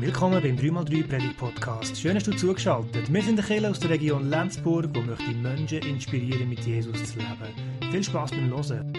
Willkommen beim 3x3 Predigt Podcast. Schön, dass du zugeschaltet. Wir sind der Kirche aus der Region Lenzburg, wo möchte Menschen inspirieren, mit Jesus zu leben. Viel Spaß beim Hören.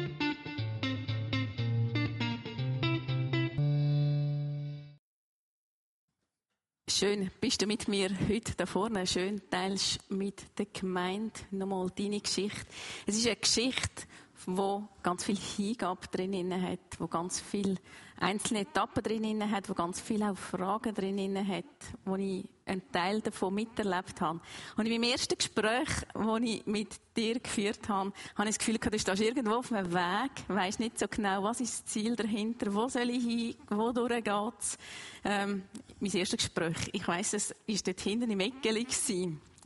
Schön, bist du mit mir heute da vorne. Schön teilst mit der Gemeinde nochmal deine Geschichte. Es ist eine Geschichte, wo ganz viel Hingabe drin hat, wo ganz viel einzelne Etappen drin hat, wo ganz viel auch Fragen drin hat, wo ich einen Teil davon miterlebt habe. Und in meinem ersten Gespräch, das ich mit dir geführt habe, habe ich das Gefühl gehabt, du stehst irgendwo auf einem Weg, weisst nicht so genau, was ist das Ziel dahinter, wo soll ich hin, wo geht's. Ähm, mein erstes Gespräch, ich weiss, es war dort hinten im Eckeli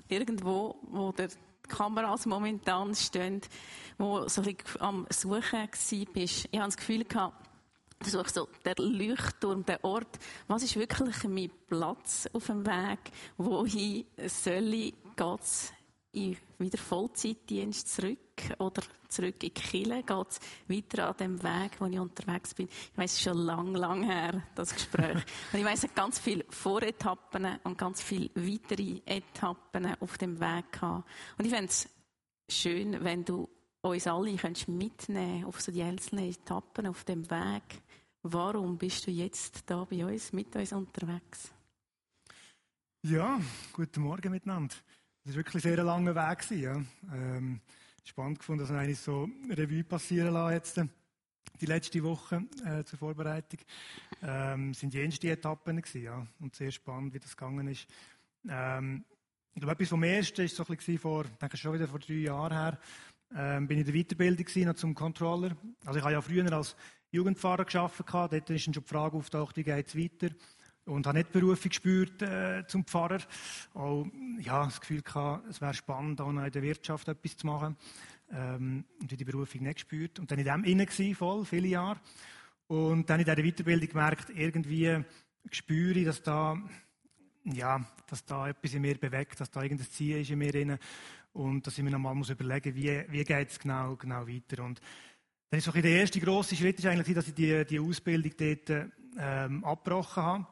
irgendwo, wo der Kameras momentan stehen, wo so ein bisschen am Suchen war. Ich habe das Gefühl gehabt, du suchst so der Leuchtturm, der Ort. Was ist wirklich mein Platz auf dem Weg? Wohin soll ich? Geht's in wieder Vollzeitdienst zurück oder zurück in die Kirche? Geht's weiter an dem Weg, wo ich unterwegs bin? Ich weiss, es ist schon lang, lang her, das Gespräch. und ich weiss, es ganz viele Voretappen und ganz viele weitere Etappen auf dem Weg gehabt. Und ich fände es schön, wenn du uns alle mitnehmen auf so die einzelnen Etappen auf dem Weg. Warum bist du jetzt da bei uns, mit uns unterwegs? Ja, guten Morgen miteinander. Das war wirklich ein sehr langer Weg. Ja. Ähm, spannend gefunden, dass wir eigentlich so Revue passieren lassen jetzt. Äh, die letzte Woche äh, zur Vorbereitung ähm, sind jenste Etappen gewesen, ja. Und sehr spannend, wie das gegangen ist. Ähm, ich glaube, etwas vom Ersten ist so ein bisschen vor, denke schon wieder vor drei Jahren her, ähm, bin ich in der Weiterbildung gewesen, zum Controller. Also ich habe ja früher als Jugendpfarrer gearbeitet, dort ist schon die Frage auftaucht, wie geht es weiter. Und habe nicht die Berufung gespürt äh, zum Pfarrer. Auch, ja, das Gefühl gehabt, es wäre spannend, auch noch in der Wirtschaft etwas zu machen. Ähm, und die Berufung nicht gespürt. Und dann in dem innen gewesen, voll, viele Jahre. Und dann in dieser Weiterbildung gemerkt, irgendwie spüre ich, dass da, ja, dass da etwas in mir bewegt, dass da irgendein Ziel ist in mir drin. Und dass ich mir nochmal muss überlegen, wie, wie geht es genau, genau weiter. Und dann ist der erste grosse Schritt ist eigentlich, dass ich die, die Ausbildung dort ähm, abgebrochen habe.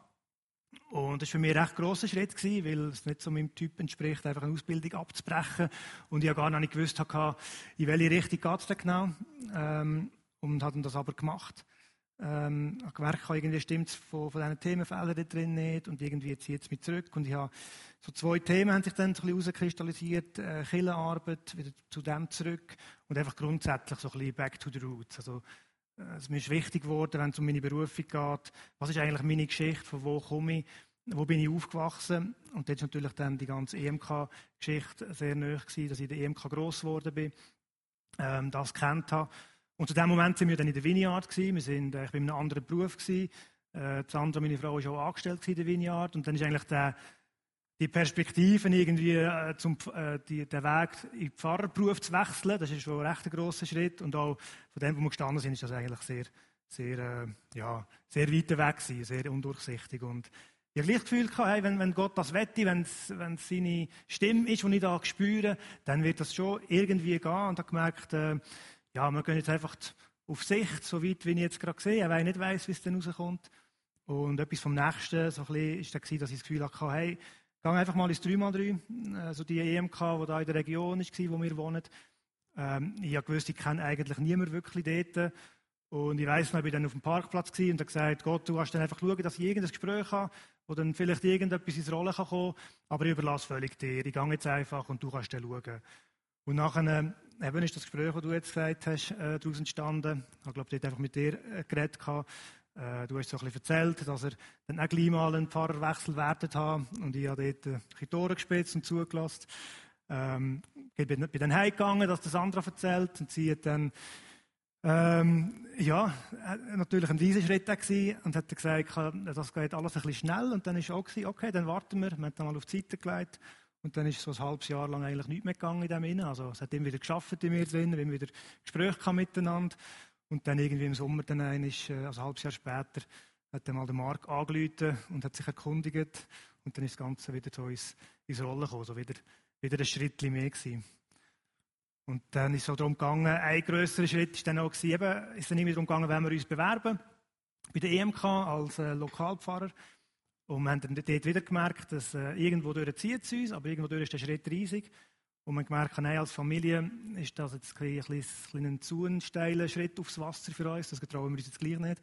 Und das war für mich ein recht grosser Schritt, gewesen, weil es nicht so meinem Typ entspricht, einfach eine Ausbildung abzubrechen. Und ich ja gar nicht gewusst hatte, in welche Richtung geht es denn genau. Ähm, und habe das aber gemacht. Ähm, ich gemerkt, irgendwie stimmt es von, von diesen Themenfeldern da drin nicht und irgendwie zieht es mich zurück. Und ich habe so zwei Themen haben sich dann so ein bisschen herauskristallisiert. Äh, Killenarbeit, wieder zu dem zurück und einfach grundsätzlich so ein bisschen back to the roots. Also, äh, es mir ist wichtig geworden, wenn es um meine Berufung geht. Was ist eigentlich meine Geschichte? Von wo komme ich? Wo bin ich aufgewachsen? Und dort ist natürlich dann die ganze EMK-Geschichte sehr nahe gewesen, dass ich in der EMK gross geworden bin, ähm, das kennt habe. Und zu dem Moment sind wir dann in der Vineyard gewesen. Wir sind, äh, ich bin in einem anderen Beruf gewesen. Äh, Sandra, meine Frau, ist auch angestellt in der Vineyard. Und dann ist eigentlich der, die Perspektiven irgendwie äh, zum, äh, die, den Weg in den Pfarrerberuf zu wechseln, das ist schon ein recht grosser Schritt. Und auch von dem, wo wir gestanden sind, ist das eigentlich sehr, sehr, äh, ja, sehr weit weg gewesen, sehr undurchsichtig. Und ich habe das Gefühl gehabt, hey, wenn, wenn Gott das wette, wenn es seine Stimme ist, die ich da spüre, dann wird das schon irgendwie gehen. Und ich habe gemerkt, äh, ja, wir gehen jetzt einfach auf Sicht, so weit, wie ich jetzt gerade sehe, weil ich nicht weiss, wie es dann rauskommt. Und etwas vom Nächsten, so ein bisschen, ist dann dass ich das Gefühl hatte, hey, geh einfach mal ins 3x3, also die EMK, die da in der Region war, wo wir wohnen. Ähm, ich habe gewusst, ich kenne eigentlich niemand wirklich dort. Und ich weiss noch, ich war dann auf dem Parkplatz und habe gesagt, Gott, du hast dann einfach schauen, dass ich irgendein Gespräch habe, wo dann vielleicht irgendetwas ins Rollen kann aber ich überlasse völlig dir. Ich gehe jetzt einfach und du kannst dann schauen. Und nachher eben ist das Gespräch, das du jetzt gesagt hast, äh, daraus entstanden. Ich glaube, dort einfach mit dir äh, geredet. Äh, du hast so ein bisschen erzählt, dass er dann auch gleich mal einen Pfarrerwechsel wertet hat. Und ich habe dort äh, die Tore gespitzt und zugelassen. Ähm, ich bin, bin dann heimgegangen, dass das andere erzählt. Und sie hat dann, ähm, ja, äh, natürlich ein riesiger Schritt gewesen und hat gesagt, das geht alles ein bisschen schnell. Und dann ist auch gewesen, okay, dann warten wir. Wir haben dann mal auf die Seite gelegt. Und dann ist so ein halbes Jahr lang eigentlich nichts mehr gegangen in dem Innen. Also es hat immer wieder geschafft in mir drin, wir haben wieder Gespräche miteinander. Und dann irgendwie im Sommer, dann ist, äh, also ein halbes Jahr später, hat dann mal der Mark angerufen und hat sich erkundigt. Und dann ist das Ganze wieder so ins, ins Rollen gekommen, so wieder, wieder ein Schritt mehr gewesen. Und dann ist es so darum gegangen, ein grösserer Schritt ist dann auch gewesen, eben, ist dann immer darum gegangen, wenn wir uns bewerben bei der EMK als äh, Lokalpfarrer. Und wir haben dann dort wieder gemerkt, dass äh, irgendwo zieht es uns, aber irgendwo durch ist der Schritt riesig. Und man gemerkt, nein, als Familie ist das jetzt ein, ein, ein zu steiler Schritt aufs Wasser für uns, das getrauen wir uns jetzt gleich nicht.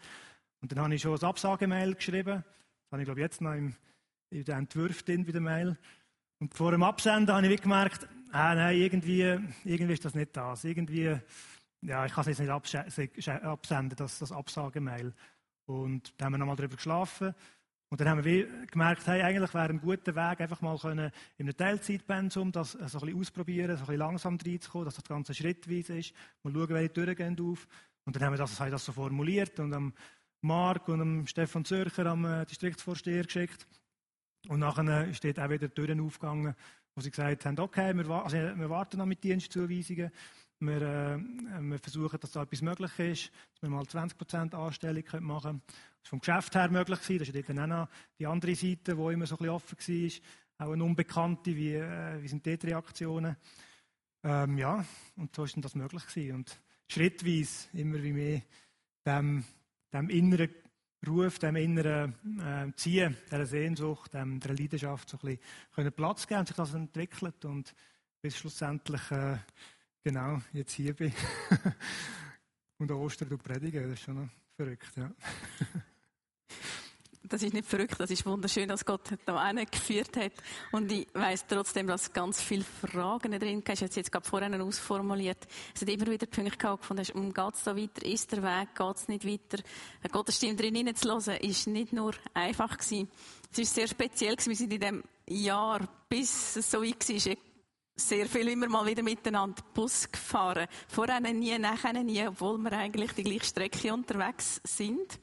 Und dann habe ich schon ein Absagemail geschrieben, das habe ich glaube jetzt noch im, in den Entwürfen bei der Mail. Und vor dem Absenden habe ich gemerkt, ah, nein, irgendwie, irgendwie ist das nicht das. Irgendwie, ja, ich kann es jetzt nicht absenden, das, das Absagemail. Und da haben wir nochmal darüber geschlafen. Und dann haben wir gemerkt, hey, eigentlich wäre ein guter Weg, einfach mal können in einem Teilzeitpensum das so ein bisschen ausprobieren, so ein bisschen langsam reinzukommen, dass das Ganze schrittweise ist. Mal schauen, welche Türen gehen auf. Und dann haben wir das, haben das so formuliert und am Mark und am Stefan Zürcher, am äh, Distriktsvorsteher geschickt. Und nachher steht auch wieder Türen aufgegangen, wo sie gesagt haben, okay, wir, also wir warten noch mit Dienstzuweisungen. Wir, äh, wir, versuchen, dass da etwas möglich ist, dass wir mal 20% Anstellung machen können. Das ist vom Geschäft her möglich. Das ist dort auch noch die andere Seite, die immer so ein bisschen offen war. Auch eine Unbekannte, wie, äh, wie sind dort Reaktionen? Ähm, ja, und so ist dann das möglich gewesen. Und schrittweise immer wie mehr dem, dem inneren Ruf, dem inneren äh, Ziehen, dieser Sehnsucht, dem, der Leidenschaft so ein bisschen Platz geben und sich das entwickelt und bis schlussendlich äh, genau jetzt hier bin und an Ostern predigen. Das ist schon verrückt, ja. das ist nicht verrückt, das ist wunderschön, dass Gott da geführt hat. Und ich weiss trotzdem, dass ganz viele Fragen drin sind. Du hast jetzt gerade vorhin ausformuliert. Es hat immer wieder Punkte gehabt, gefunden, um geht's da weiter? Ist der Weg? Geht's nicht weiter? Gottes Stimme drin hineinzulassen, ist nicht nur einfach gewesen. Es ist sehr speziell gewesen. Wir sind in dem Jahr, bis es so weit war, sehr viel immer mal wieder miteinander Bus gefahren. Vorher nie, nachher nie, obwohl wir eigentlich die gleiche Strecke unterwegs sind.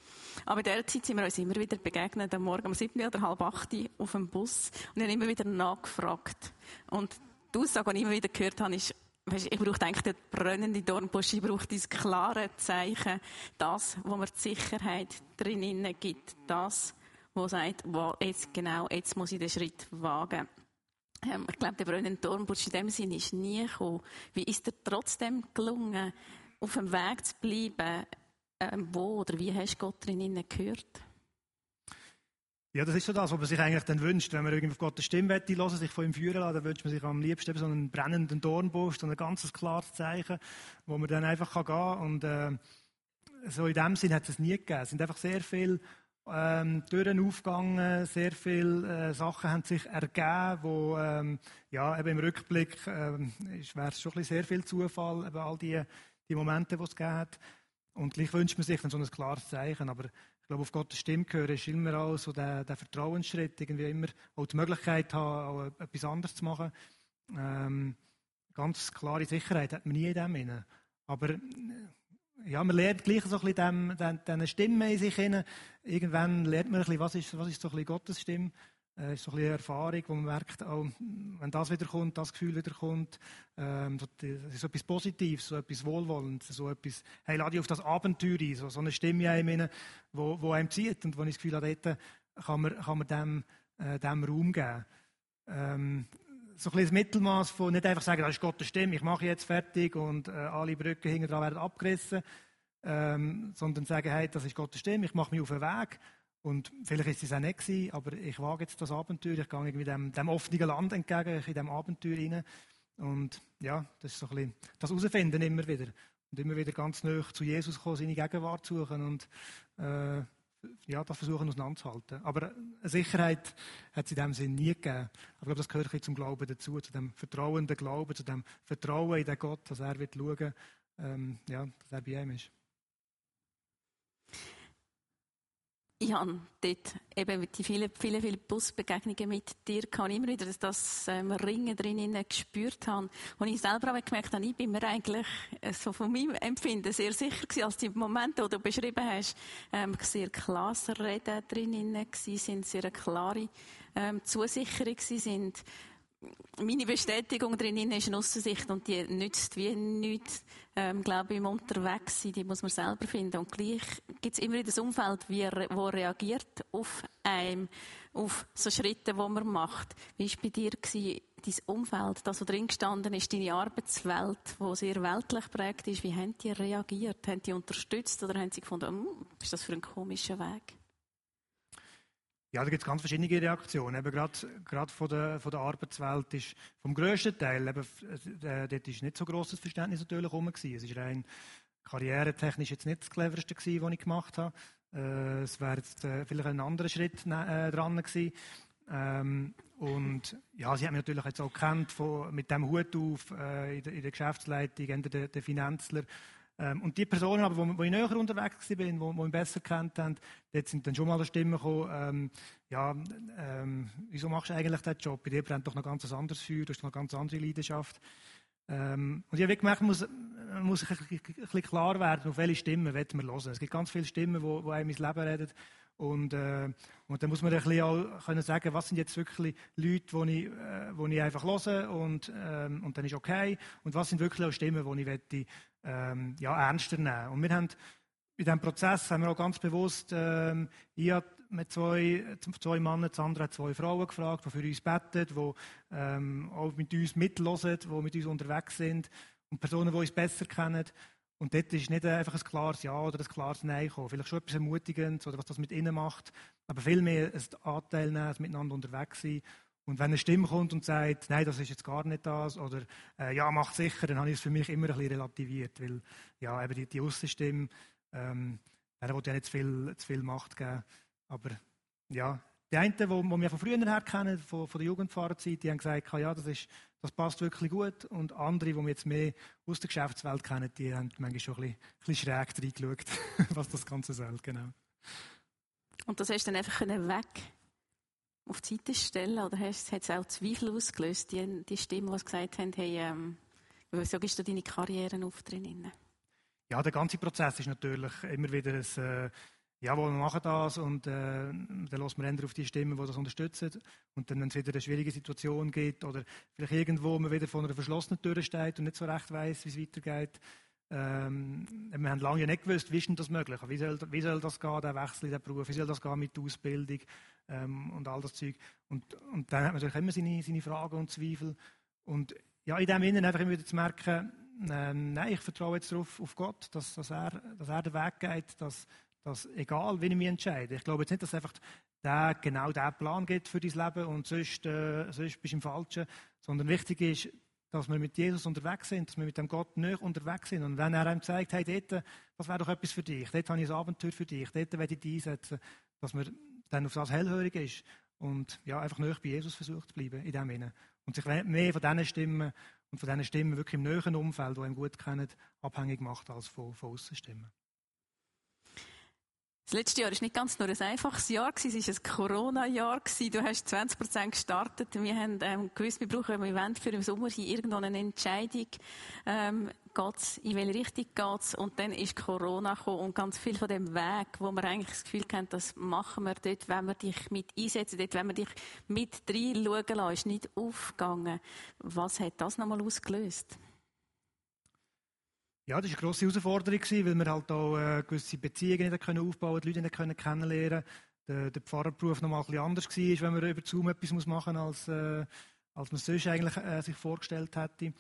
Aber in der Zeit sind wir uns immer wieder begegnet, am Morgen um sieben oder halb acht auf dem Bus und haben immer wieder nachgefragt. Und die Aussage, die ich immer wieder gehört habe, ist, weißt, ich brauche eigentlich den brennenden Dornbusch, ich brauche dieses klare Zeichen, das, wo mir die Sicherheit drinnen gibt, das, wo sagt, wo jetzt genau, jetzt muss ich den Schritt wagen. Ähm, ich glaube, der brennende Dornbusch in dem Sinne ist nie gekommen. Wie ist dir trotzdem gelungen, auf dem Weg zu bleiben, ähm, wo oder wie hast du Gott drinnen gehört? Ja, das ist so das, was man sich eigentlich dann wünscht. Wenn man irgendwie auf Gottes Stimme hören sich von ihm führen lassen, dann wünscht man sich am liebsten so einen brennenden Dornbusch, so ein ganz klares Zeichen, wo man dann einfach gehen kann. Und äh, so in dem Sinn hat es nie gegeben. Es sind einfach sehr viele ähm, Türen aufgegangen, sehr viele äh, Sachen haben sich ergeben, wo ähm, ja, eben im Rückblick ähm, wäre es schon ein sehr viel Zufall, eben all die, die Momente, die es gegeben hat. Und gleich wünscht man sich dann so ein klares Zeichen. Aber ich glaube, auf Gottes Stimme hören ist immer auch so der, der Vertrauensschritt, irgendwie immer auch die Möglichkeit haben, auch etwas anderes zu machen. Ähm, ganz klare Sicherheit hat man nie in dem inne. Aber äh, ja, man lernt gleich so ein bisschen diese Stimme in sich hinein. Irgendwann lernt man ein bisschen, was ist, was ist so ein bisschen Gottes Stimme. Äh, ist so ein bisschen Erfahrung, wo man merkt, oh, wenn das wieder kommt, das Gefühl wieder kommt, ähm, das ist etwas Positives, so etwas Wohlwollendes, so etwas, hey, lade dich auf das Abenteuer ein, so, so eine Stimme in einem, wo, wo einem zieht und wo ich das Gefühl habe, dort kann man, kann man dem, äh, dem Raum geben. Ähm, so ein bisschen das Mittelmaß von nicht einfach sagen, das ist Gottes Stimme, ich mache jetzt fertig und äh, alle Brücken hinten dran werden abgerissen, ähm, sondern sagen, hey, das ist Gottes Stimme, ich mache mich auf den Weg und vielleicht ist es auch nicht gewesen, aber ich wage jetzt das Abenteuer, ich gehe irgendwie dem, dem offenen Land entgegen, in dem Abenteuer rein. Und ja, das ist so ein bisschen das Herausfinden immer wieder. Und immer wieder ganz nah zu Jesus kommen, seine Gegenwart suchen und äh, ja, das versuchen auseinanderzuhalten. Aber eine Sicherheit hat es in dem Sinn nie gegeben. Aber ich glaube, das gehört zum Glauben dazu, zu dem vertrauenden Glauben, zu dem Vertrauen in den Gott, dass er wird schauen, ähm, ja, dass er bei ihm ist. Ich habe dort eben die vielen, vielen, vielen Busbegegnungen mit dir gehabt, immer wieder das ähm, Ringen drinnen gespürt habe. Und ich selber auch gemerkt habe, ich bin mir eigentlich äh, so von meinem Empfinden sehr sicher gewesen, als die Momente, die du beschrieben hast, ähm, sehr klares Reden drinnen gewesen sind, sehr klare ähm, Zusicherung gewesen sind meine Bestätigung drin ist eine Aussicht und die nützt wie nichts, ähm, glaube ich, im Unterwegssein, die muss man selber finden. Und gleich gibt es immer wieder das Umfeld, wie wo reagiert auf einem, auf so Schritte, die man macht. Wie war bei dir gewesen, dein Umfeld, das, was drin gestanden ist, deine Arbeitswelt, die sehr weltlich prägt ist, wie haben die reagiert? Haben die unterstützt oder haben sie gefunden, hm, ist das für ein komischer Weg? Ja, da gibt es ganz verschiedene Reaktionen. Eben gerade, gerade von, der, von der Arbeitswelt ist vom grössten Teil, eben, äh, dort ist nicht so grosses Verständnis natürlich rum Es ist rein karrieretechnisch jetzt nicht das cleverste gewesen, was ich gemacht habe. Äh, es wäre jetzt äh, vielleicht ein anderer Schritt äh, dran gewesen. Ähm, und ja, sie hat mich natürlich jetzt auch kennt von, mit dem Hut auf äh, in, der, in, der, Geschäftsleitung, der, der Finanzler. Ähm, und die Personen, aber, wo, wo ich näher unterwegs war, die, die mich besser kennt haben, dort sind dann schon mal Stimmen gekommen, ähm, ja, ähm, wieso machst du eigentlich diesen Job? Bei dir brennt doch noch ganz anderes Feuer, du hast noch eine ganz andere Leidenschaft. Ähm, und ich habe gemerkt, man muss, man muss ein bisschen klar werden, auf welche Stimmen wir hören. Es gibt ganz viele Stimmen, die, die einem ins Leben reden. Und, äh, und dann muss man ein bisschen auch können sagen, was sind jetzt wirklich Leute, die ich, äh, ich einfach höre und, ähm, und dann ist okay. Und was sind wirklich auch Stimmen, die ich möchte, ähm, ja, ernster nehmen. Und wir haben in diesem Prozess haben wir auch ganz bewusst, ähm, ich habe mit zwei, zwei Männern, Sandra hat zwei Frauen gefragt, die für uns beten, die ähm, auch mit uns mitlosen, die mit uns unterwegs sind und Personen, die uns besser kennen. Und dort ist nicht einfach ein klares Ja oder ein klares Nein gekommen. Vielleicht schon etwas Ermutigendes oder was das mit ihnen macht, aber vielmehr ein Anteil nehmen, ein Miteinander unterwegs sein. Und wenn eine Stimme kommt und sagt, nein, das ist jetzt gar nicht das, oder äh, ja, macht sicher, dann habe ich es für mich immer ein bisschen relativiert, weil ja, eben die, die Aussenstimme, ähm, der will ja nicht zu viel, zu viel Macht geben. Aber ja, die einen, die, die wir von früher her kennen, von, von der Jugendfahrerzeit, die haben gesagt, ja, das, ist, das passt wirklich gut. Und andere, die wir jetzt mehr aus der Geschäftswelt kennen, die haben manchmal schon ein bisschen, ein bisschen schräg reingeschaut, was das Ganze soll. Genau. Und das hast du dann einfach weg auf die Seite stellen? Oder hast, hat es auch Zweifel ausgelöst, die, die Stimmen, die gesagt haben, hey, ähm, wieso gehst du deine Karriere auf drin? Ja, der ganze Prozess ist natürlich immer wieder ein, äh, ja, wir machen das und äh, dann lassen wir auf die Stimmen, die das unterstützen. Und dann, wenn es wieder eine schwierige Situation gibt oder vielleicht irgendwo man wieder vor einer verschlossenen Tür steht und nicht so recht weiß, wie es weitergeht, ähm, wir haben lange nicht gewusst, wie ist denn das möglich? Wie soll, wie soll das gehen, der Wechsel in den Beruf? Wie soll das gehen mit der Ausbildung ähm, und all das Zeug? Und, und dann hat man natürlich immer seine, seine Fragen und Zweifel. Und ja, in dem Innen einfach immer wieder zu merken, ähm, nein, ich vertraue jetzt darauf, auf Gott, dass, dass, er, dass er den Weg geht, dass, dass egal, wie ich mich entscheide, ich glaube jetzt nicht, dass einfach der genau der Plan gibt für dein Leben und sonst, äh, sonst bist du im Falschen, sondern wichtig ist, dass wir mit Jesus unterwegs sind, dass wir mit dem Gott näher unterwegs sind. Und wenn er einem zeigt, hey, dort, das wäre doch etwas für dich, dort habe ich ein Abenteuer für dich, dort werde ich dich einsetzen, dass man dann auf das hellhörig ist und ja, einfach näher bei Jesus versucht zu bleiben in dem Sinne. Und sich mehr von diesen Stimmen und von diesen Stimmen wirklich im näheren Umfeld, die ihn gut kennen, abhängig macht als von, von Aussenstimmen. Das letzte Jahr war nicht ganz nur ein einfaches Jahr, es war ein Corona-Jahr. Du hast 20 Prozent gestartet. Wir haben ähm, gewusst, wir brauchen ein Event für den Sommer hier irgendwo eine Entscheidung. Ähm, geht's, in welche Richtung geht's? Und dann ist Corona gekommen und ganz viel von dem Weg, wo wir eigentlich das Gefühl haben, das machen wir dort, wenn wir dich mit einsetzen, dort, wenn wir dich mit reinschauen lassen, ist nicht aufgegangen. Was hat das nochmal ausgelöst? Ja, das war eine grosse Herausforderung, weil wir halt auch äh, gewisse Beziehungen nicht aufbauen die Leute nicht kennenlernen Der, der Pfarrerberuf noch mal ein bisschen anders war, wenn man über Zoom etwas machen muss, als, äh, als man es sonst eigentlich äh, sich vorgestellt hätte.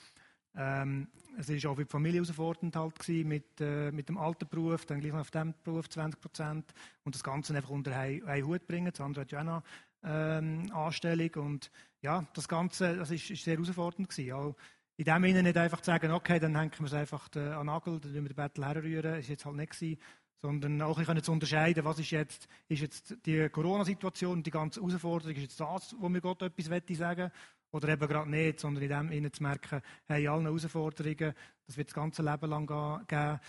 Ähm, es war auch für die Familie herausfordernd halt gewesen, mit, äh, mit dem alten Beruf, dann gleich noch auf dem Beruf 20 Prozent. Und das Ganze einfach unter einen, Hut bringen. Das andere hat ja auch noch ähm, Anstellung. Und ja, das Ganze, das ist, ist sehr herausfordernd gewesen. Auch in dem Sinne nicht einfach zu sagen, okay, dann hängen wir es einfach an den Nagel, dann wir den Battle herrühren, ist jetzt halt nicht gewesen, sondern auch ich zu unterscheiden, was ist jetzt, ist jetzt die Corona-Situation, die ganze Herausforderung, ist jetzt das, wo mir Gott etwas sagen oder eben gerade nicht, sondern in dem zu merken, hey, allen Herausforderungen, das wird das ganze Leben lang geben,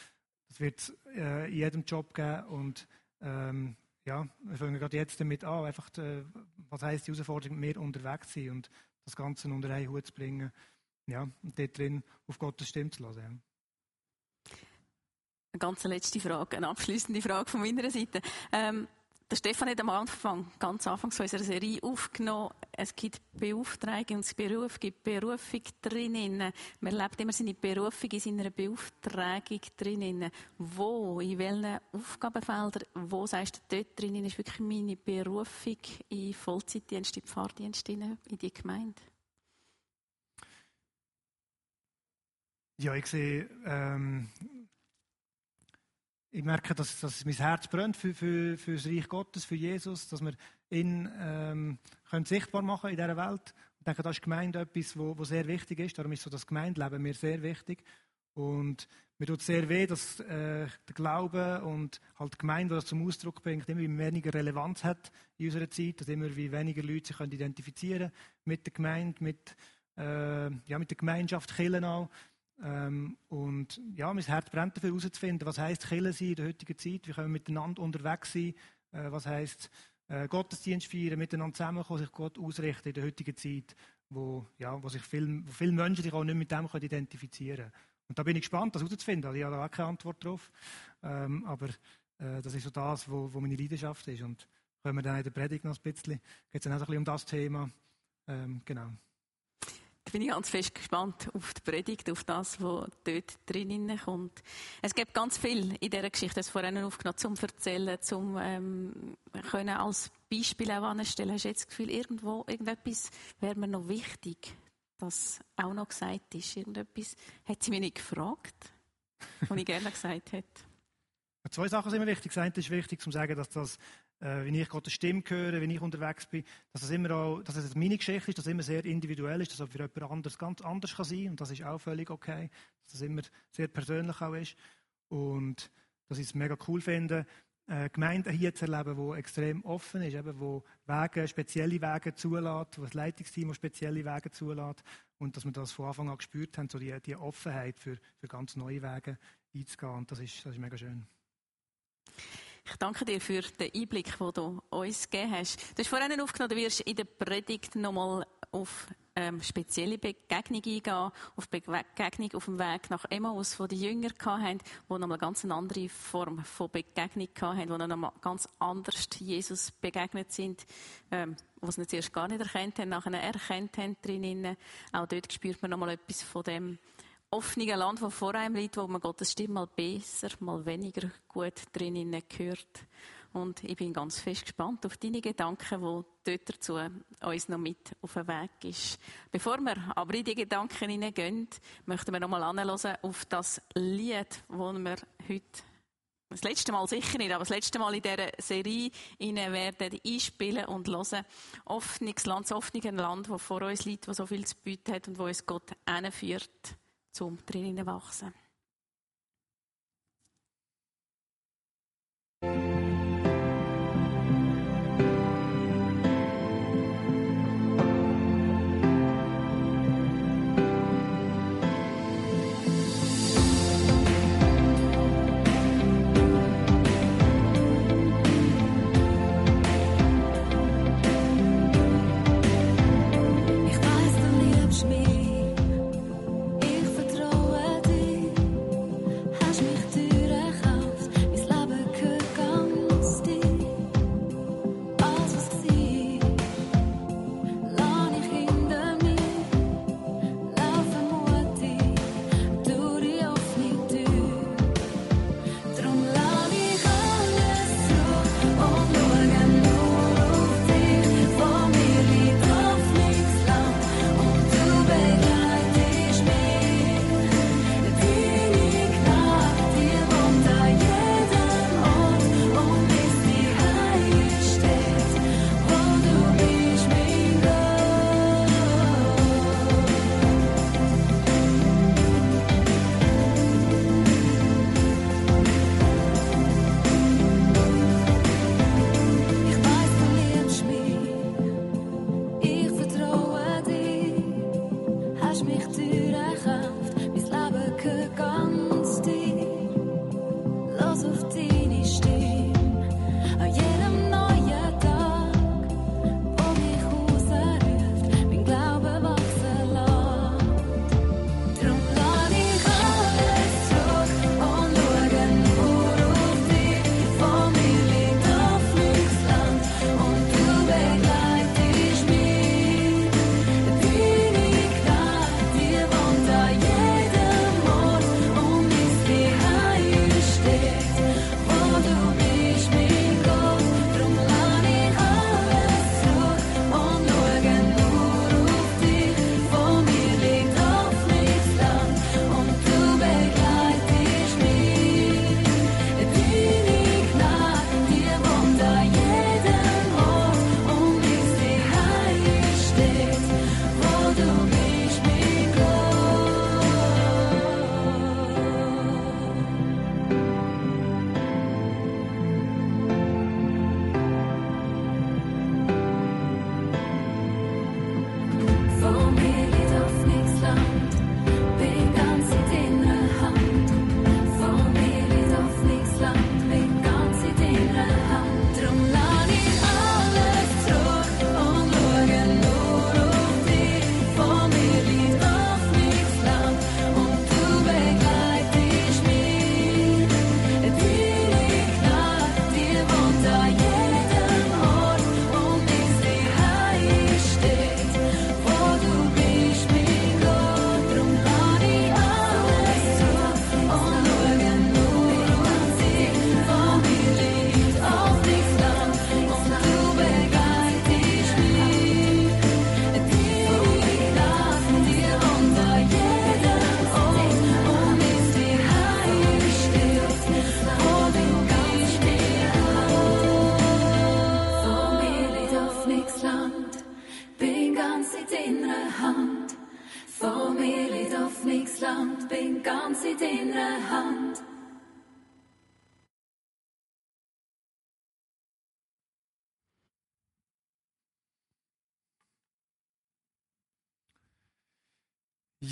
das wird es äh, in jedem Job geben und ähm, ja, wir fangen gerade jetzt damit an, einfach, die, äh, was heisst die Herausforderung, mehr unterwegs sein und das Ganze unter einen Hut zu bringen ja, und dort drin auf Gottes Stimme zu lassen. Eine ganz letzte Frage, eine abschließende Frage von meiner Seite. Ähm, der Stefan hat am Anfang, ganz Anfang unserer Serie aufgenommen, es gibt Beauftragung und das Beruf gibt Berufung drinnen. Man lebt immer seine Berufung in seiner Beauftragung drinnen. Wo, in welchen Aufgabenfeldern, wo sagst du, dort drinnen ist wirklich meine Berufung in Vollzeitdienst, in Pfarrdienst in die Gemeinde? Ja, ich sehe, ähm, ich merke, dass, dass mein Herz brennt für, für, für das Reich Gottes, für Jesus, dass wir ihn ähm, können sichtbar machen in dieser Welt. Ich denke, das ist Gemeinde etwas, wo, sehr wichtig ist. Darum ist so das Gemeindeleben mir sehr wichtig. Und mir tut sehr weh, dass äh, der Glaube und halt die Gemeinde, die das zum Ausdruck bringt, immer weniger Relevanz hat in unserer Zeit, dass immer weniger Leute sich können identifizieren mit der Gemeinde, mit, äh, ja, mit der Gemeinschaft, Killen auch. Ähm, und ja, mein Herz brennt dafür herauszufinden, was heißt Killen sein in der heutigen Zeit, wie können wir miteinander unterwegs sein, äh, was heißt äh, Gottesdienst feiern, miteinander zusammenkommen, sich Gott ausrichten in der heutigen Zeit, wo, ja, wo sich viel, wo viele Menschen sich auch nicht mit dem können identifizieren können. Und da bin ich gespannt, das herauszufinden. Ich habe da auch keine Antwort drauf. Ähm, aber äh, das ist so das, wo, wo, meine Leidenschaft ist. Und können wir dann in der Predigt noch ein bisschen, geht es dann auch ein bisschen um das Thema. Ähm, genau. Bin ich ganz fest gespannt auf die Predigt, auf das, was dort drinnen kommt. Es gibt ganz viel in dieser Geschichte, das vorhin aufgenommen, zum Erzählen, zum ähm, können als Beispiel auch anstellen. Hast du jetzt das Gefühl, irgendwo, irgendetwas wäre mir noch wichtig, das auch noch gesagt ist? Irgendetwas hat sie mich nicht gefragt, was ich gerne gesagt hätte. Zwei Sachen sind mir wichtig. Das eine ist wichtig, zu sagen, dass das, wenn ich Gottes Stimme höre, wenn ich unterwegs bin, dass das immer auch, dass es meine Geschichte ist, dass es immer sehr individuell ist, dass es für jemand anderes ganz anders kann sein und das ist auch völlig okay, dass das immer sehr persönlich auch ist und dass ich es mega cool finde, äh, Gemeinde hier zu erleben, die extrem offen ist, eben, wo Wege, spezielle Wege zulässt, wo das Leitungsteam spezielle Wege zulässt und dass wir das von Anfang an gespürt haben, so die, die Offenheit für, für ganz neue Wege einzugehen und das ist, das ist mega schön. Ich danke dir für den Einblick, den du uns gegeben hast. Du hast vorhin aufgenommen, du wirst in der Predigt nochmal auf ähm, spezielle Begegnung eingehen, auf Begegnung auf dem Weg nach Emmaus, wo die Jünger hatten, die nochmal eine ganz andere Form von Begegnung hatten, wo nochmal ganz anders Jesus begegnet sind, ähm, wo sie zuerst gar nicht erkannt haben, nachher erkannt haben drinnen. Auch dort spürt man nochmal etwas von dem offenen Land, das vor einem liegt, wo man Gottes Stimme mal besser, mal weniger gut drinnen hört. Und ich bin ganz fest gespannt auf deine Gedanken, die dort dazu uns noch mit auf den Weg ist. Bevor wir aber in die Gedanken hineingehen, möchten wir noch mal anhören auf das Lied, das wir heute das letzte Mal sicher nicht, aber das letzte Mal in dieser Serie Ihnen werden einspielen und hören. Offenes Land, das offene Land, das vor uns liegt, das so viel zu bieten hat und wo uns Gott hinführt, zum drinnen wachsen. mich.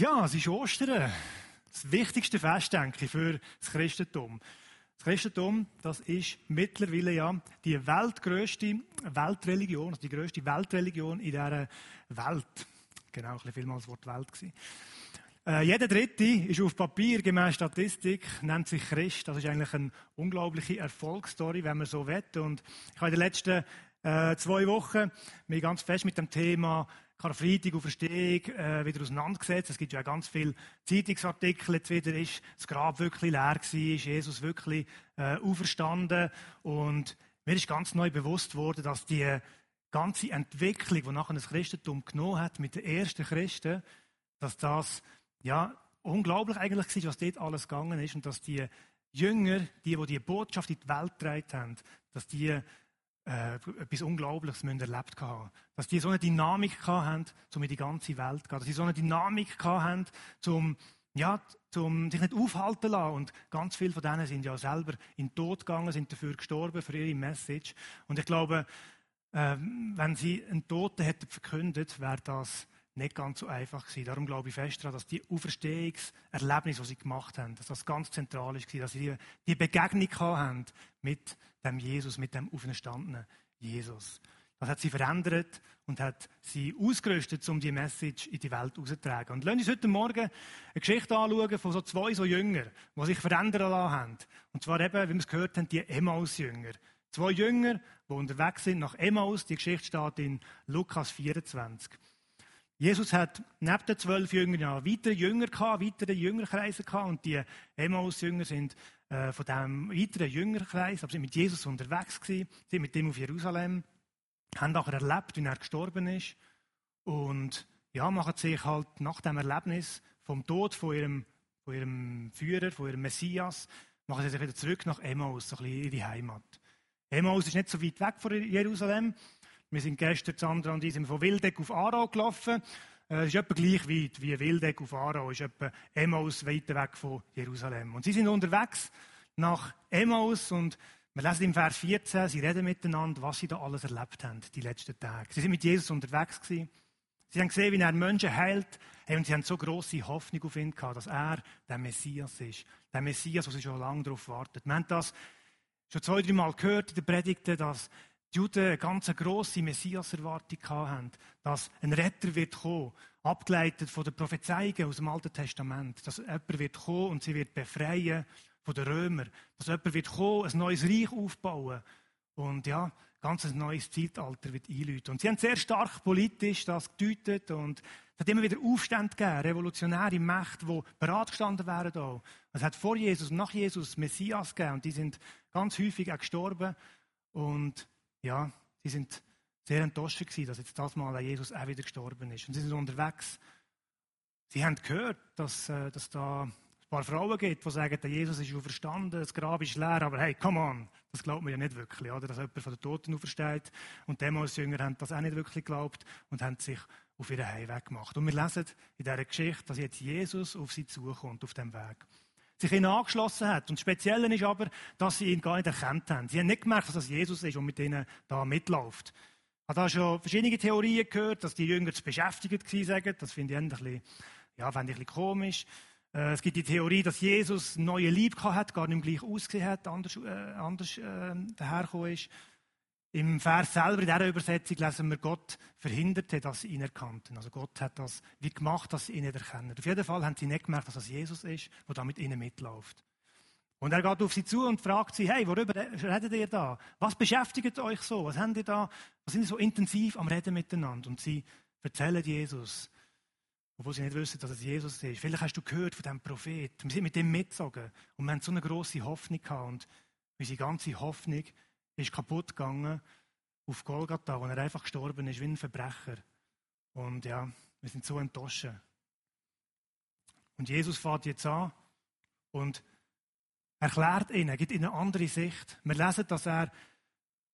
Ja, es ist Ostern. Das wichtigste Fest, denke ich, für das Christentum. Das Christentum, das ist mittlerweile ja die weltgrößte Weltreligion, also die größte Weltreligion in dieser Welt. Genau, ein bisschen viel mal das Wort Welt gewesen. Äh, jeder Dritte ist auf Papier, gemäß Statistik, nennt sich Christ. Das ist eigentlich eine unglaubliche Erfolgsstory, wenn man so will. Und ich habe in den letzten äh, zwei Wochen mich ganz fest mit dem Thema Karfreitag und Verstehung äh, wieder auseinandergesetzt. Es gibt ja ganz viele Zeitungsartikel jetzt wieder, ist das Grab wirklich leer gewesen, ist Jesus wirklich äh, auferstanden und mir ist ganz neu bewusst worden, dass die ganze Entwicklung, die nachher das Christentum genommen hat mit den ersten Christen, dass das ja unglaublich eigentlich war, was dort alles gegangen ist und dass die Jünger, die, die die Botschaft in die Welt getragen haben, dass die äh, etwas Unglaubliches erlebt haben. Dass die so eine Dynamik haben, um in die ganze Welt zu gehen. Dass sie so eine Dynamik haben, um, ja, um sich nicht aufhalten zu lassen. Und ganz viele von denen sind ja selber in den Tod gegangen, sind dafür gestorben, für ihre Message. Und ich glaube, äh, wenn sie einen Toten hätten verkündet, wäre das nicht ganz so einfach gewesen. Darum glaube ich fest daran, dass die Auferstehungserlebnis, die sie gemacht haben, dass das ganz zentral ist, dass sie die, Begegnung haben mit dem Jesus, mit dem auferstandenen Jesus. Das hat sie verändert und hat sie ausgerüstet, um die Message in die Welt rauszutragen. Und lassen uns heute Morgen eine Geschichte anschauen von so zwei so Jüngern, die sich verändern lassen haben. Und zwar eben, wie wir es gehört haben, die Emmaus-Jünger. Zwei Jünger, die unterwegs sind nach Emmaus. Die Geschichte steht in Lukas 24. Jesus hat neben den zwölf Jüngern ja weitere Jünger gehabt, weitere Jüngerkreise gehabt. Und die Emmaus-Jünger sind äh, von diesem weiteren Jüngerkreis, aber sind mit Jesus unterwegs gewesen, sind mit ihm auf Jerusalem, haben nachher erlebt, wie er gestorben ist. Und ja, machen sich halt nach dem Erlebnis vom Tod von ihrem, von ihrem Führer, von ihrem Messias, machen sie sich wieder zurück nach Emmaus, so ein bisschen in die Heimat. Emmaus ist nicht so weit weg von Jerusalem, wir sind gestern, Sandra und ich, von Wildeck auf Aarau gelaufen. Äh, es ist etwa gleich weit wie Wildeck auf Aarau. Es ist etwa Emmaus weiter weg von Jerusalem. Und sie sind unterwegs nach Emmaus und wir lesen im Vers 14, sie reden miteinander, was sie da alles erlebt haben, die letzten Tage. Sie sind mit Jesus unterwegs gewesen. Sie haben gesehen, wie er Menschen heilt. Und sie haben so große Hoffnung auf ihn gehabt, dass er der Messias ist. Der Messias, wo sie schon lange darauf wartet. Wir haben das schon zwei, drei Mal gehört in den Predigten, dass die Juden eine ganz grosse Messias-Erwartung hatten, dass ein Retter wird kommen, abgeleitet von den Prophezeiungen aus dem Alten Testament, dass jemand wird kommen und sie wird befreien von den Römern, dass jemand wird kommen, ein neues Reich aufbauen und ja, ganz ein neues Zeitalter wird einläuten. Und sie haben sehr stark politisch das gedeutet und es hat immer wieder Aufstände gegeben, revolutionäre Mächte, die bereit gestanden wären. Es hat vor Jesus und nach Jesus Messias gegeben und die sind ganz häufig auch gestorben und ja, sie sind sehr enttäuscht gewesen, dass jetzt das Mal Jesus auch wieder gestorben ist. Und sie sind unterwegs. Sie haben gehört, dass, äh, dass da ein paar Frauen gibt, die sagen, der Jesus ist verstanden, das Grab ist leer, aber hey, come on, das glaubt man ja nicht wirklich, oder? Dass jemand von den Toten aufersteht. Und damals Jünger haben das auch nicht wirklich geglaubt und haben sich auf ihren Heimweg gemacht. Und wir lesen in dieser Geschichte, dass jetzt Jesus auf sie zukommt, auf dem Weg sich ihnen angeschlossen hat. Und das Spezielle ist aber, dass sie ihn gar nicht erkannt haben. Sie haben nicht gemerkt, dass das Jesus ist und mit ihnen da mitläuft. Ich habe da schon verschiedene Theorien gehört, dass die Jünger zu beschäftigt waren. Das finde ich ein bisschen, ja, fand ich ein bisschen komisch. Äh, es gibt die Theorie, dass Jesus neue Liebe hat, gar nicht gleich ausgesehen hat, anders, äh, anders äh, dahergekommen ist. Im Vers selber, in dieser Übersetzung, lesen wir, Gott verhinderte, dass sie ihn erkannten. Also Gott hat das wie gemacht, dass sie ihn nicht erkennen. Auf jeden Fall haben sie nicht gemerkt, dass das Jesus ist, der da mit ihnen mitläuft. Und er geht auf sie zu und fragt sie, hey, worüber redet ihr da? Was beschäftigt euch so? Was haben ihr da? Was sind ihr so intensiv am Reden miteinander? Und sie erzählen Jesus, obwohl sie nicht wissen, dass es Jesus ist. Vielleicht hast du gehört von diesem Prophet. Wir sind mit dem mitgezogen und wir haben so eine große Hoffnung gehabt. Und unsere ganze Hoffnung ist kaputt gegangen auf Golgatha, wo er einfach gestorben ist wie ein Verbrecher. Und ja, wir sind so enttäuscht. Und Jesus fährt jetzt an und erklärt ihnen, gibt ihnen eine andere Sicht. Wir lesen, dass er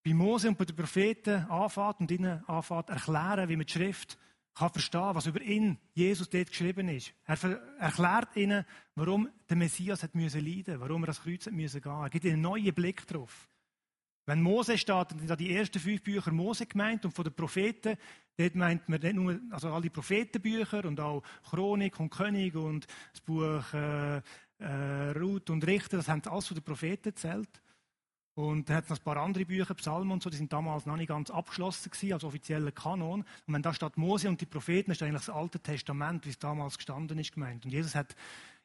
bei Mose und bei den Propheten anfängt und ihnen anfängt erklären, wie man die Schrift kann verstehen, was über ihn, Jesus, dort geschrieben ist. Er erklärt ihnen, warum der Messias hat müssen leiden, warum er das Kreuz hat müssen gehen. Er gibt ihnen einen neuen Blick drauf. Wenn Mose steht, dann sind die ersten fünf Bücher Mose gemeint und von den Propheten, dort meint man nicht nur, also alle Prophetenbücher und auch Chronik und König und das Buch äh, äh, Ruth und Richter, das haben alles von den Propheten erzählt. Und dann hat es noch ein paar andere Bücher, Psalmen und so, die sind damals noch nicht ganz abgeschlossen gewesen, als offizieller Kanon. Und wenn da steht Mose und die Propheten, ist eigentlich das Alte Testament, wie es damals gestanden ist, gemeint. Und Jesus hat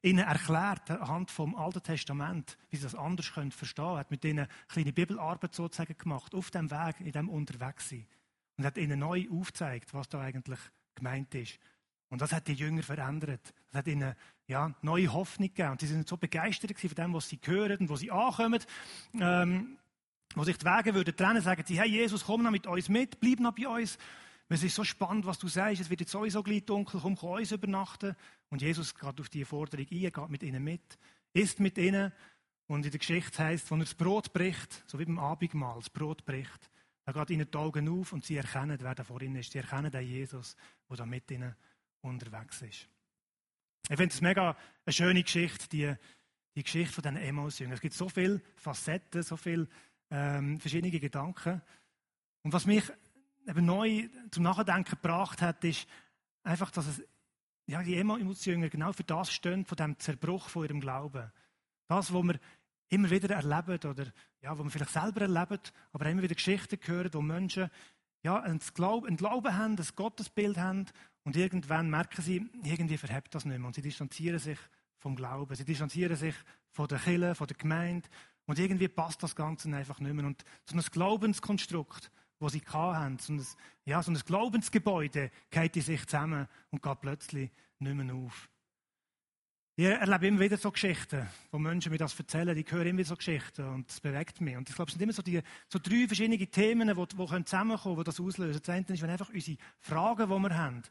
ihnen erklärt, anhand vom Alten Testament, wie sie das anders können verstehen können. Er hat mit ihnen eine kleine Bibelarbeit sozusagen gemacht, auf dem Weg, in dem Unterwegssein. Und hat ihnen neu aufgezeigt, was da eigentlich gemeint ist. Und das hat die Jünger verändert. Das hat ihnen ja, neue Hoffnung gegeben. Und sie sind so begeistert von dem, was sie hören und wo sie ankommen. Ähm, wo sich die Wege würden trennen, sagen sie, hey Jesus, komm noch mit uns mit, bleib noch bei uns. Es ist so spannend, was du sagst. Es wird jetzt sowieso gleich dunkel. Komm, komm uns übernachten. Und Jesus geht auf diese Forderung ein, geht mit ihnen mit, isst mit ihnen. Und in der Geschichte heißt, wenn er das Brot bricht, so wie beim Abendmahl, das Brot bricht, dann geht ihnen die Augen auf und sie erkennen, wer da vor ihnen ist. Sie erkennen den Jesus, der da mit ihnen unterwegs ist. Ich finde es mega eine schöne Geschichte, die, die Geschichte von diesen Emmaus-Jüngern. Es gibt so viele Facetten, so viele ähm, verschiedene Gedanken. Und was mich eben neu zum Nachdenken gebracht hat, ist einfach, dass es, ja, die Emmaus-Jünger genau für das stehen, von dem Zerbruch von ihrem Glauben. Das, was wir immer wieder erleben oder ja, wo wir vielleicht selber erleben, aber immer wieder Geschichten hören, wo Menschen ja, ein Glauben, ein Glauben haben, ein Gottesbild haben und irgendwann merken sie, irgendwie verhebt das nicht mehr und sie distanzieren sich vom Glauben, sie distanzieren sich von der Kirche, von der Gemeinde und irgendwie passt das Ganze einfach nicht mehr. Und so ein Glaubenskonstrukt, das sie hatten, so ein, ja, so ein Glaubensgebäude, geht in sich zusammen und geht plötzlich nicht mehr auf. Ich erlebe immer wieder so Geschichten, wo Menschen mir das erzählen, ich höre immer wieder so Geschichten und das bewegt mich. Und ich glaube, es sind immer so, die, so drei verschiedene Themen, die, die zusammenkommen können, die das auslösen. Das eine ist, wenn einfach unsere Fragen, die wir haben,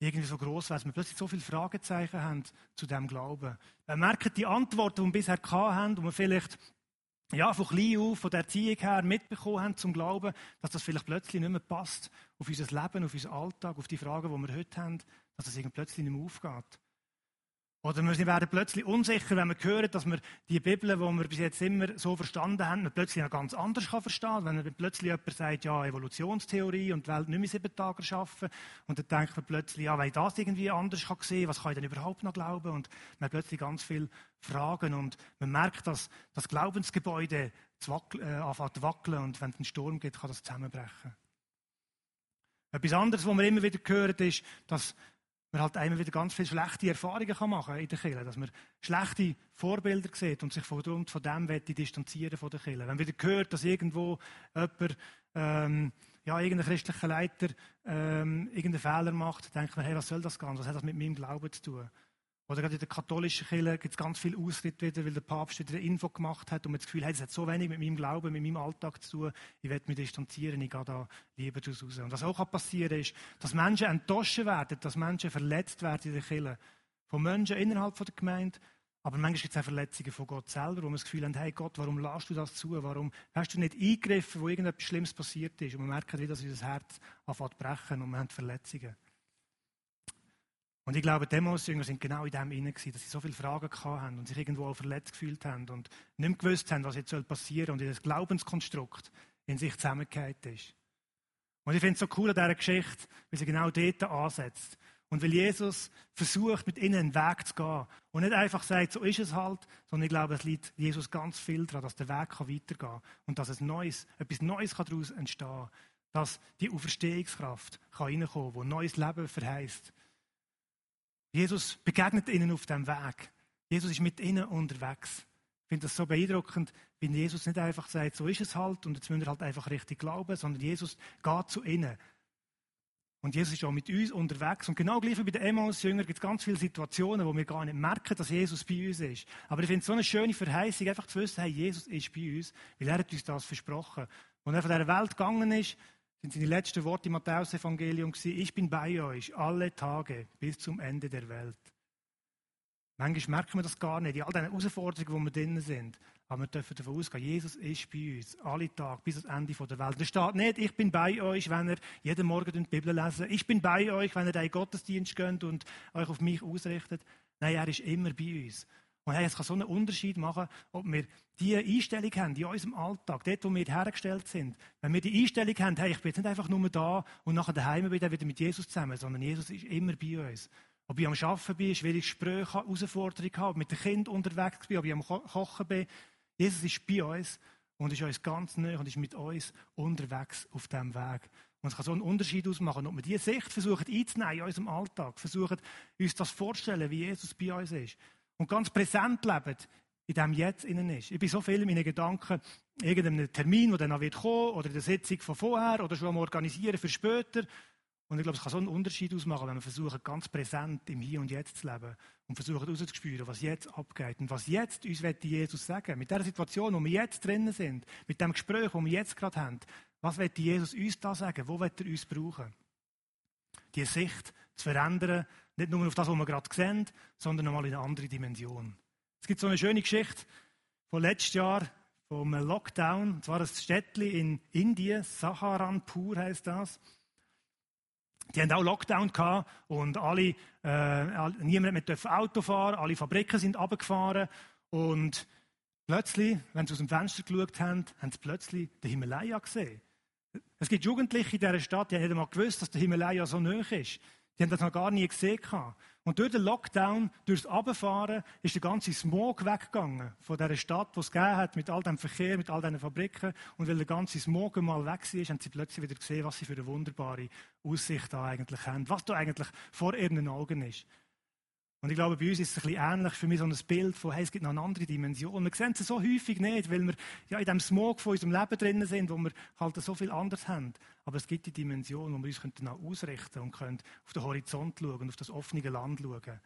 irgendwie so groß werden, wir plötzlich so viele Fragezeichen haben zu dem Glauben. Wir merken die Antworten, die wir bisher hatten, die wir vielleicht ja, von klein auf, von der Erziehung her mitbekommen haben zum Glauben, dass das vielleicht plötzlich nicht mehr passt auf unser Leben, auf unseren Alltag, auf die Fragen, die wir heute haben, dass das irgendwie plötzlich nicht mehr aufgeht. Oder wir werden plötzlich unsicher, wenn wir hören, dass wir die Bibel, die wir bis jetzt immer so verstanden haben, plötzlich noch ganz anders kann verstehen. Wenn plötzlich jemand sagt, ja, Evolutionstheorie und die Welt nicht mehr sieben Tage schaffen, und dann denkt man plötzlich, ja, wenn ich das irgendwie anders kann sehen, was kann ich denn überhaupt noch glauben? Und man hat plötzlich ganz viele Fragen und man merkt, dass das Glaubensgebäude äh, anfängt zu wackeln und wenn es einen Sturm gibt, kann das zusammenbrechen. Etwas anderes, was wir immer wieder hören, ist, dass man halt einmal wieder ganz viele schlechte Erfahrungen kann machen in der Kirche, dass man schlechte Vorbilder sieht und sich von, von dem distanzieren von der Kirche. Wenn man wieder hört, dass irgendwo jemand, ähm, ja, irgendein christlicher Leiter ähm, irgendeinen Fehler macht, denkt man, hey, was soll das Ganze? Was hat das mit meinem Glauben zu tun? Oder gerade in der katholischen Kirche gibt es ganz viel Ausritt wieder, weil der Papst wieder eine Info gemacht hat und man das Gefühl hat, es hat so wenig mit meinem Glauben, mit meinem Alltag zu tun, ich werde mich distanzieren, ich gehe da lieber daraus raus. Und was auch passieren kann, ist, dass Menschen enttäuscht werden, dass Menschen verletzt werden in der Kirche. Von Menschen innerhalb der Gemeinde, aber manchmal gibt es auch Verletzungen von Gott selber, wo man das Gefühl hat, hey Gott, warum lässt du das zu? Warum hast du nicht eingegriffen, wo irgendetwas Schlimmes passiert ist? Und wir merken wieder, dass unser Herz anfängt zu brechen und wir haben Verletzungen. Und ich glaube, Demos-Jünger sind genau in dem inne dass sie so viele Fragen hatten und sich irgendwo auch verletzt gefühlt haben und nicht mehr gewusst haben, was jetzt passieren soll und in das Glaubenskonstrukt in sich zusammengehört ist. Und ich finde es so cool an dieser Geschichte, weil sie genau dort ansetzt. Und weil Jesus versucht, mit ihnen einen Weg zu gehen. Und nicht einfach sagt, so ist es halt, sondern ich glaube, es liegt Jesus ganz viel daran, dass der Weg weitergehen kann. Und dass es Neues, etwas Neues daraus entstehen kann. Dass die Auferstehungskraft kann reinkommen kann, die neues Leben verheißt. Jesus begegnet ihnen auf dem Weg. Jesus ist mit ihnen unterwegs. Ich finde das so beeindruckend, wie Jesus nicht einfach sagt, so ist es halt und jetzt müssen wir halt einfach richtig glauben, sondern Jesus geht zu ihnen. Und Jesus ist auch mit uns unterwegs. Und genau gleich wie bei den Emmaus-Jüngern gibt es ganz viele Situationen, wo wir gar nicht merken, dass Jesus bei uns ist. Aber ich finde es so eine schöne Verheißung, einfach zu wissen, hey, Jesus ist bei uns, weil er hat uns das versprochen. Als er von dieser Welt gegangen ist, sind seine letzten Worte im Matthäus-Evangelium ich bin bei euch alle Tage bis zum Ende der Welt. Manchmal merken wir das gar nicht, in all den Herausforderungen, wo wir drin sind. Aber wir dürfen davon ausgehen, Jesus ist bei uns, alle Tage, bis ans Ende der Welt. Da steht nicht, ich bin bei euch, wenn ihr jeden Morgen die Bibel lesen. Ich bin bei euch, wenn ihr in Gottesdienst geht und euch auf mich ausrichtet. Nein, er ist immer bei uns. Und hey, es kann so einen Unterschied machen, ob wir diese Einstellung haben in unserem Alltag, dort, wo wir hergestellt sind. Wenn wir die Einstellung haben, hey, ich bin jetzt nicht einfach nur da und nachher daheim bin wieder mit Jesus zusammen, sondern Jesus ist immer bei uns. Ob ich am Arbeiten bin, schwierige habe, Herausforderungen habe, mit dem Kind unterwegs bin, ob ich am Kochen bin. Jesus ist bei uns und ist uns ganz nah und ist mit uns unterwegs auf diesem Weg. Und es kann so einen Unterschied ausmachen, ob wir diese Sicht versuchen einzunehmen in unserem Alltag, versuchen uns das vorzustellen, wie Jesus bei uns ist und ganz präsent leben in dem Jetzt innen ist. Ich bin so viel in meinen Gedanken, irgendeinem Termin, der dann noch wird kommen, oder in der Sitzung von vorher, oder schon am Organisieren für später. Und ich glaube, es kann so einen Unterschied ausmachen, wenn wir versuchen, ganz präsent im Hier und Jetzt zu leben und versuchen herauszuspüren, was jetzt abgeht und was jetzt uns Jesus sagen Mit der Situation, wo wir jetzt drinnen sind, mit dem Gespräch, das wir jetzt gerade haben, was wird Jesus uns da sagen? Wo wird er uns brauchen? Die Sicht zu verändern, nicht nur auf das, was wir gerade sehen, sondern nochmal in eine andere Dimension. Es gibt so eine schöne Geschichte von letztes Jahr, vom Lockdown. Und zwar ein Städtchen in Indien, Saharanpur heißt das. Die haben auch Lockdown gehabt und alle, äh, niemand mehr Auto fahren, alle Fabriken sind abgefahren und plötzlich, wenn sie aus dem Fenster geschaut haben, haben sie plötzlich den Himalaya gesehen. Es gibt Jugendliche in dieser Stadt, die haben nicht einmal gewusst, dass der Himalaya so nah ist. Die haben das noch gar nie gesehen. Und durch den Lockdown, durch das Abfahren, ist der ganze Smog weggegangen von dieser Stadt, die es gegeben hat, mit all dem Verkehr, mit all diesen Fabriken. Und weil der ganze Smog einmal weg war, haben sie plötzlich wieder gesehen, was sie für eine wunderbare Aussicht da eigentlich haben. Was da eigentlich vor ihren Augen ist. Und ich glaube, bei uns ist es ein bisschen ähnlich für mich so ein Bild von, hey, es gibt noch eine andere Dimension. Wir sehen es so häufig nicht, weil wir ja in dem Smog von unserem Leben drinnen sind, wo wir halt so viel anders haben. Aber es gibt die Dimension, wo wir uns dann auch ausrichten und können auf den Horizont schauen und auf das offene Land schauen.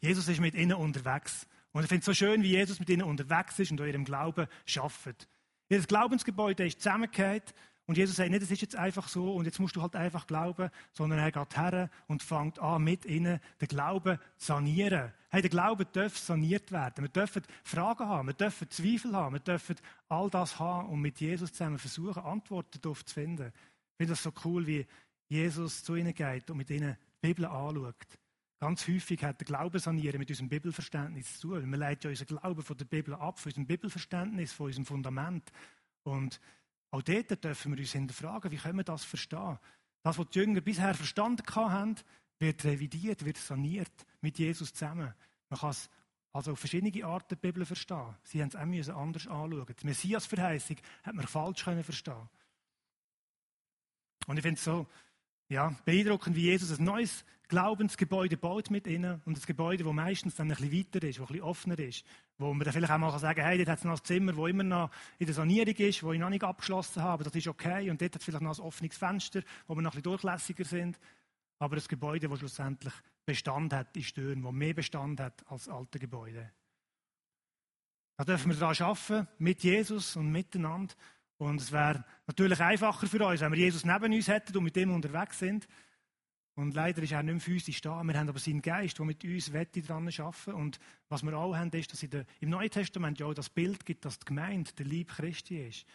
Jesus ist mit ihnen unterwegs. Und ich finde es so schön, wie Jesus mit ihnen unterwegs ist und an ihrem Glauben schafft. Ihr Glaubensgebäude ist zusammengehört und Jesus sagt nicht, es ist jetzt einfach so und jetzt musst du halt einfach glauben, sondern er geht her und fängt an, mit ihnen den Glauben zu sanieren. Hey, der Glaube darf saniert werden. Wir dürfen Fragen haben, wir dürfen Zweifel haben, wir dürfen all das haben und mit Jesus zusammen versuchen, Antworten darauf zu finden. Ich finde das so cool, wie Jesus zu ihnen geht und mit ihnen die Bibel anschaut. Ganz häufig hat der Glaube sanieren mit unserem Bibelverständnis zu tun. Wir leiten ja unseren Glauben von der Bibel ab, von unserem Bibelverständnis, von unserem Fundament. Und auch dort dürfen wir uns hinterfragen, wie können wir das verstehen? Das, was die Jünger bisher verstanden haben, wird revidiert, wird saniert mit Jesus zusammen. Man kann es also auf verschiedene Arten die Bibel verstehen. Sie haben es auch anders anschauen. Die Messias-Verheißung hat man falsch können verstehen. Und ich finde es so ja, beeindruckend, wie Jesus ein neues Glaubensgebäude baut mit ihnen. Und ein Gebäude, das meistens dann ein bisschen weiter ist, das ein bisschen offener ist, wo man dann vielleicht auch mal sagen kann, hey, dort hat es noch ein Zimmer, das immer noch in der Sanierung ist, das ich noch nicht abgeschlossen habe, das ist okay. Und dort hat es vielleicht noch ein offenes Fenster, wo wir noch ein bisschen durchlässiger sind, aber ein Gebäude, das schlussendlich Bestand hat in Stürmen, das mehr Bestand hat als alte Gebäude. Da dürfen wir daran arbeiten, mit Jesus und miteinander. Und es wäre natürlich einfacher für uns, wenn wir Jesus neben uns hätten und mit ihm unterwegs sind, und leider ist er nicht mehr physisch da. Wir haben aber seinen Geist, der mit uns Wette dran arbeiten Und was wir auch haben, ist, dass in im Neuen Testament ja auch das Bild gibt, dass die Gemeinde der Lieb Christi ist.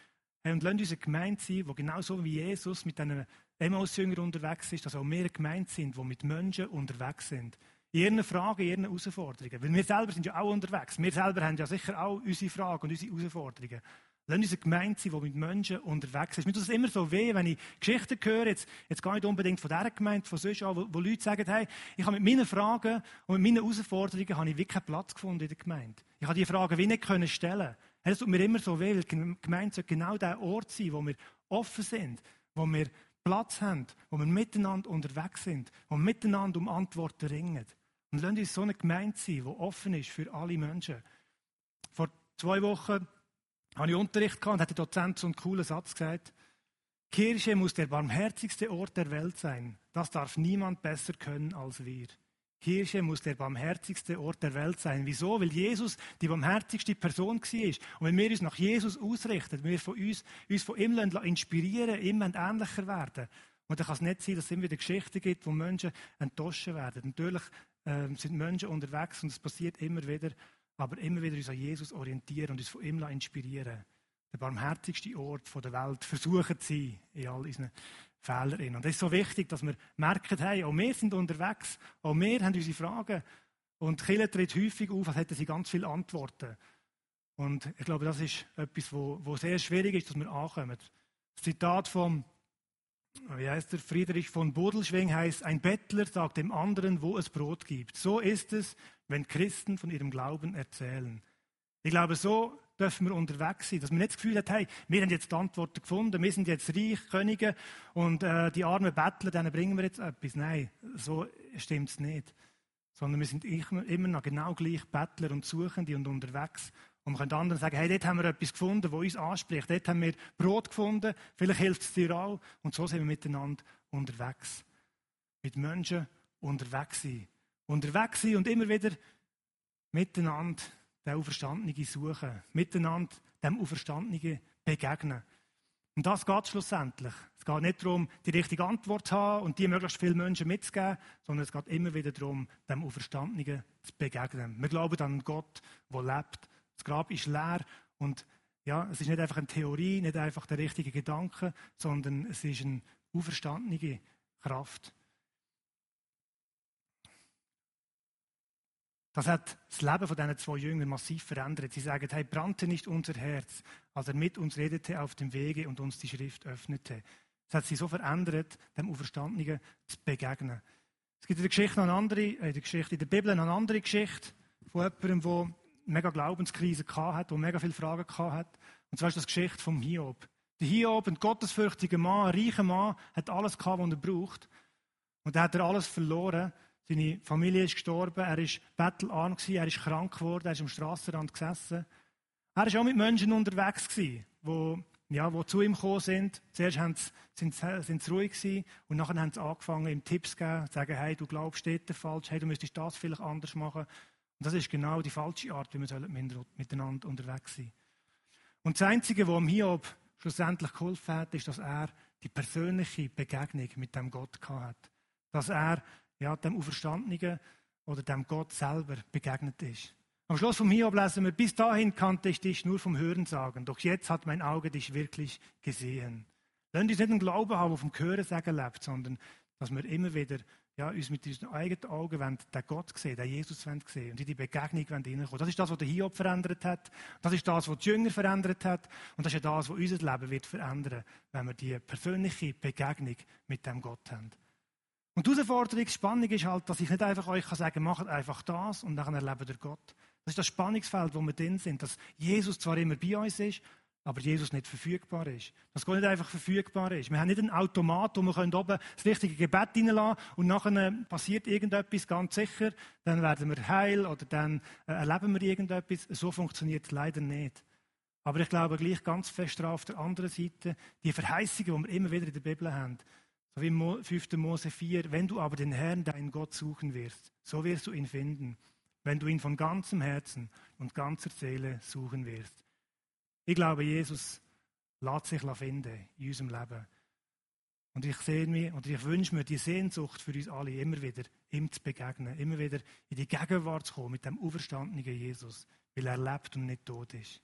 Und lasst uns eine Gemeinde sein, die genauso wie Jesus mit diesen Emmaus-Jüngern unterwegs ist, dass auch wir eine Gemeinde sind, die mit Menschen unterwegs sind. In ihren Fragen, in ihren Herausforderungen. Weil wir selber sind ja auch unterwegs. Wir selber haben ja sicher auch unsere Fragen und unsere Herausforderungen. Lass uns eine Gemeinde sein, die mit Menschen unterwegs ist. Mir tut es immer so weh, wenn ich Geschichten höre, jetzt, jetzt gar nicht unbedingt von dieser Gemeinde, von sonst auch, wo, wo Leute sagen, hey, ich habe mit meinen Fragen und mit meinen Herausforderungen habe ich wirklich keinen Platz gefunden in der Gemeinde. Ich habe diese Fragen wie nicht können stellen. Hey, das tut mir immer so weh, weil die Gemeinde sollte genau der Ort sein, wo wir offen sind, wo wir Platz haben, wo wir miteinander unterwegs sind, wo wir miteinander um Antworten ringen. Und lass uns so eine Gemeinde sein, die offen ist für alle Menschen. Vor zwei Wochen habe ich Unterricht gehabt und hat der Dozent so einen coolen Satz gesagt. Kirche muss der barmherzigste Ort der Welt sein. Das darf niemand besser können als wir. Kirche muss der barmherzigste Ort der Welt sein. Wieso? Weil Jesus die barmherzigste Person war. Und wenn wir uns nach Jesus ausrichten, wenn wir von uns, uns von ihm inspirieren, ihm ähnlicher werden. Und dann kann es nicht sein, dass es immer wieder Geschichten gibt, wo Menschen enttäuscht werden. Natürlich äh, sind Menschen unterwegs und es passiert immer wieder. Aber immer wieder uns an Jesus orientieren und uns von ihm inspirieren der barmherzigste Ort der Welt versuchen zu sein in all unseren Fehlern. Und es ist so wichtig, dass wir merken, hey, auch wir sind unterwegs, auch wir haben unsere Fragen. Und Kille tritt häufig auf, als hätten sie ganz viele Antworten. Und ich glaube, das ist etwas, wo, wo sehr schwierig ist, dass wir ankommen. Das Zitat von wie heißt der, Friedrich von Bodelschwing heißt, ein Bettler sagt dem anderen, wo es Brot gibt. So ist es, wenn Christen von ihrem Glauben erzählen. Ich glaube, so dürfen wir unterwegs sein, dass man nicht das Gefühl hat, hey, wir haben jetzt die Antworten gefunden, wir sind jetzt reich, Könige und äh, die armen Bettler, denen bringen wir jetzt etwas. Nein, so stimmt es nicht. Sondern wir sind immer noch genau gleich Bettler und Suchende und unterwegs. Und wir können anderen sagen, hey, dort haben wir etwas gefunden, das uns anspricht. Dort haben wir Brot gefunden, vielleicht hilft es dir auch. Und so sind wir miteinander unterwegs. Mit Menschen unterwegs sein. Unterwegs sein und immer wieder miteinander den Auferstandenen suchen, miteinander dem Auferstandenen begegnen. Und das geht schlussendlich. Es geht nicht darum, die richtige Antwort zu haben und die möglichst vielen Menschen mitzugeben, sondern es geht immer wieder darum, dem Auferstandenen zu begegnen. Wir glauben an Gott, der lebt. Das Grab ist leer und ja, es ist nicht einfach eine Theorie, nicht einfach der richtige Gedanke, sondern es ist eine auferstandene Kraft. Das hat das Leben von diesen zwei Jüngern massiv verändert. Sie sagen, hey, brannte nicht unser Herz, als er mit uns redete auf dem Wege und uns die Schrift öffnete. Es hat sie so verändert, dem Auferstandenen zu begegnen. Es gibt in der Geschichte noch eine andere, äh, in der Geschichte in der Bibel eine andere Geschichte von jemandem, der mega Glaubenskrise hat, der mega viele Fragen hat. Und zwar ist das die Geschichte vom Hiob. Der Hiob, ein gottesfürchtiger Mann, ein reicher Mann, hat alles gehabt, was er braucht. Und er hat er alles verloren. Seine Familie ist gestorben, er ist bettelarm er ist krank geworden, er ist am Strassenrand gesessen. Er war auch mit Menschen unterwegs wo, ja, wo zu ihm gekommen sind. Zuerst haben sie, sind, sie ruhig gewesen und nachher haben sie angefangen, ihm Tipps zu geben, zu sagen, hey, du glaubst, steht falsch, hey, du müsstest das vielleicht anders machen. Und das ist genau die falsche Art, wie wir miteinander unterwegs sein Und das Einzige, was Hiob schlussendlich geholfen hat, ist, dass er die persönliche Begegnung mit dem Gott hat. Dass er ja, dem Auferstandenen oder dem Gott selber begegnet ist. Am Schluss vom Hiob lesen wir, bis dahin kannte ich dich nur vom Hören sagen, doch jetzt hat mein Auge dich wirklich gesehen. Lass uns nicht einen Glauben haben, der vom Hören sagen lebt, sondern dass wir immer wieder ja, uns mit unseren eigenen Augen wollen, den Gott sehen, den Jesus sehen und in die Begegnung hineinkommen. Das ist das, was der Hiob verändert hat. Das ist das, was die Jünger verändert hat. Und das ist ja das, was unser Leben wird verändern, wenn wir die persönliche Begegnung mit dem Gott haben. Und die Herausforderung, Spannung ist halt, dass ich nicht einfach euch sagen kann, macht einfach das und dann erlebt ihr Gott. Das ist das Spannungsfeld, wo wir drin sind, dass Jesus zwar immer bei uns ist, aber Jesus nicht verfügbar ist. Dass Gott nicht einfach verfügbar ist. Wir haben nicht einen Automat, wo wir oben das richtige Gebet reinlassen und nachher passiert irgendetwas ganz sicher, dann werden wir heil oder dann äh, erleben wir irgendetwas. So funktioniert es leider nicht. Aber ich glaube gleich ganz fest auf der anderen Seite, die Verheißungen, die wir immer wieder in der Bibel haben, so wie im 5. Mose 4, wenn du aber den Herrn, deinen Gott, suchen wirst, so wirst du ihn finden, wenn du ihn von ganzem Herzen und ganzer Seele suchen wirst. Ich glaube, Jesus lässt sich finden in unserem Leben. Und ich sehe mir, und ich wünsche mir die Sehnsucht für uns alle, immer wieder ihm zu begegnen, immer wieder in die Gegenwart zu kommen mit dem auferstandenen Jesus, weil er lebt und nicht tot ist.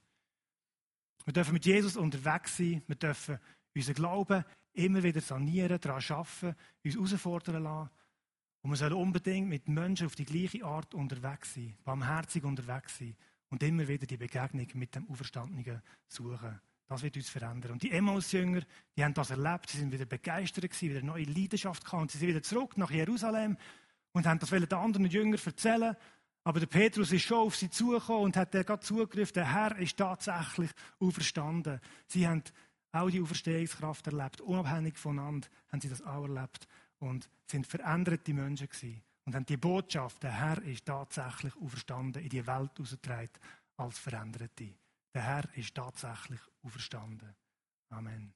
Wir dürfen mit Jesus unterwegs sein, wir dürfen unseren Glauben immer wieder sanieren, daran arbeiten, uns herausfordern lassen. Und wir sollen unbedingt mit Menschen auf die gleiche Art unterwegs sein, barmherzig unterwegs sein und immer wieder die Begegnung mit dem Auferstandenen suchen. Das wird uns verändern. Und die Emmaus-Jünger, die haben das erlebt, sie sind wieder begeistert gewesen, wieder neue Leidenschaft gehabt. Und sie sind wieder zurück nach Jerusalem und haben das den anderen Jüngern erzählen. Aber der Petrus ist schon auf sie zugekommen und hat gerade zugegriffen, der Herr ist tatsächlich auferstanden. Sie haben auch die Auferstehungskraft erlebt. Unabhängig voneinander haben sie das auch erlebt und sind veränderte Menschen gewesen und haben die Botschaft, der Herr ist tatsächlich auferstanden, in die Welt ausgetragen als Veränderte. Der Herr ist tatsächlich auferstanden. Amen.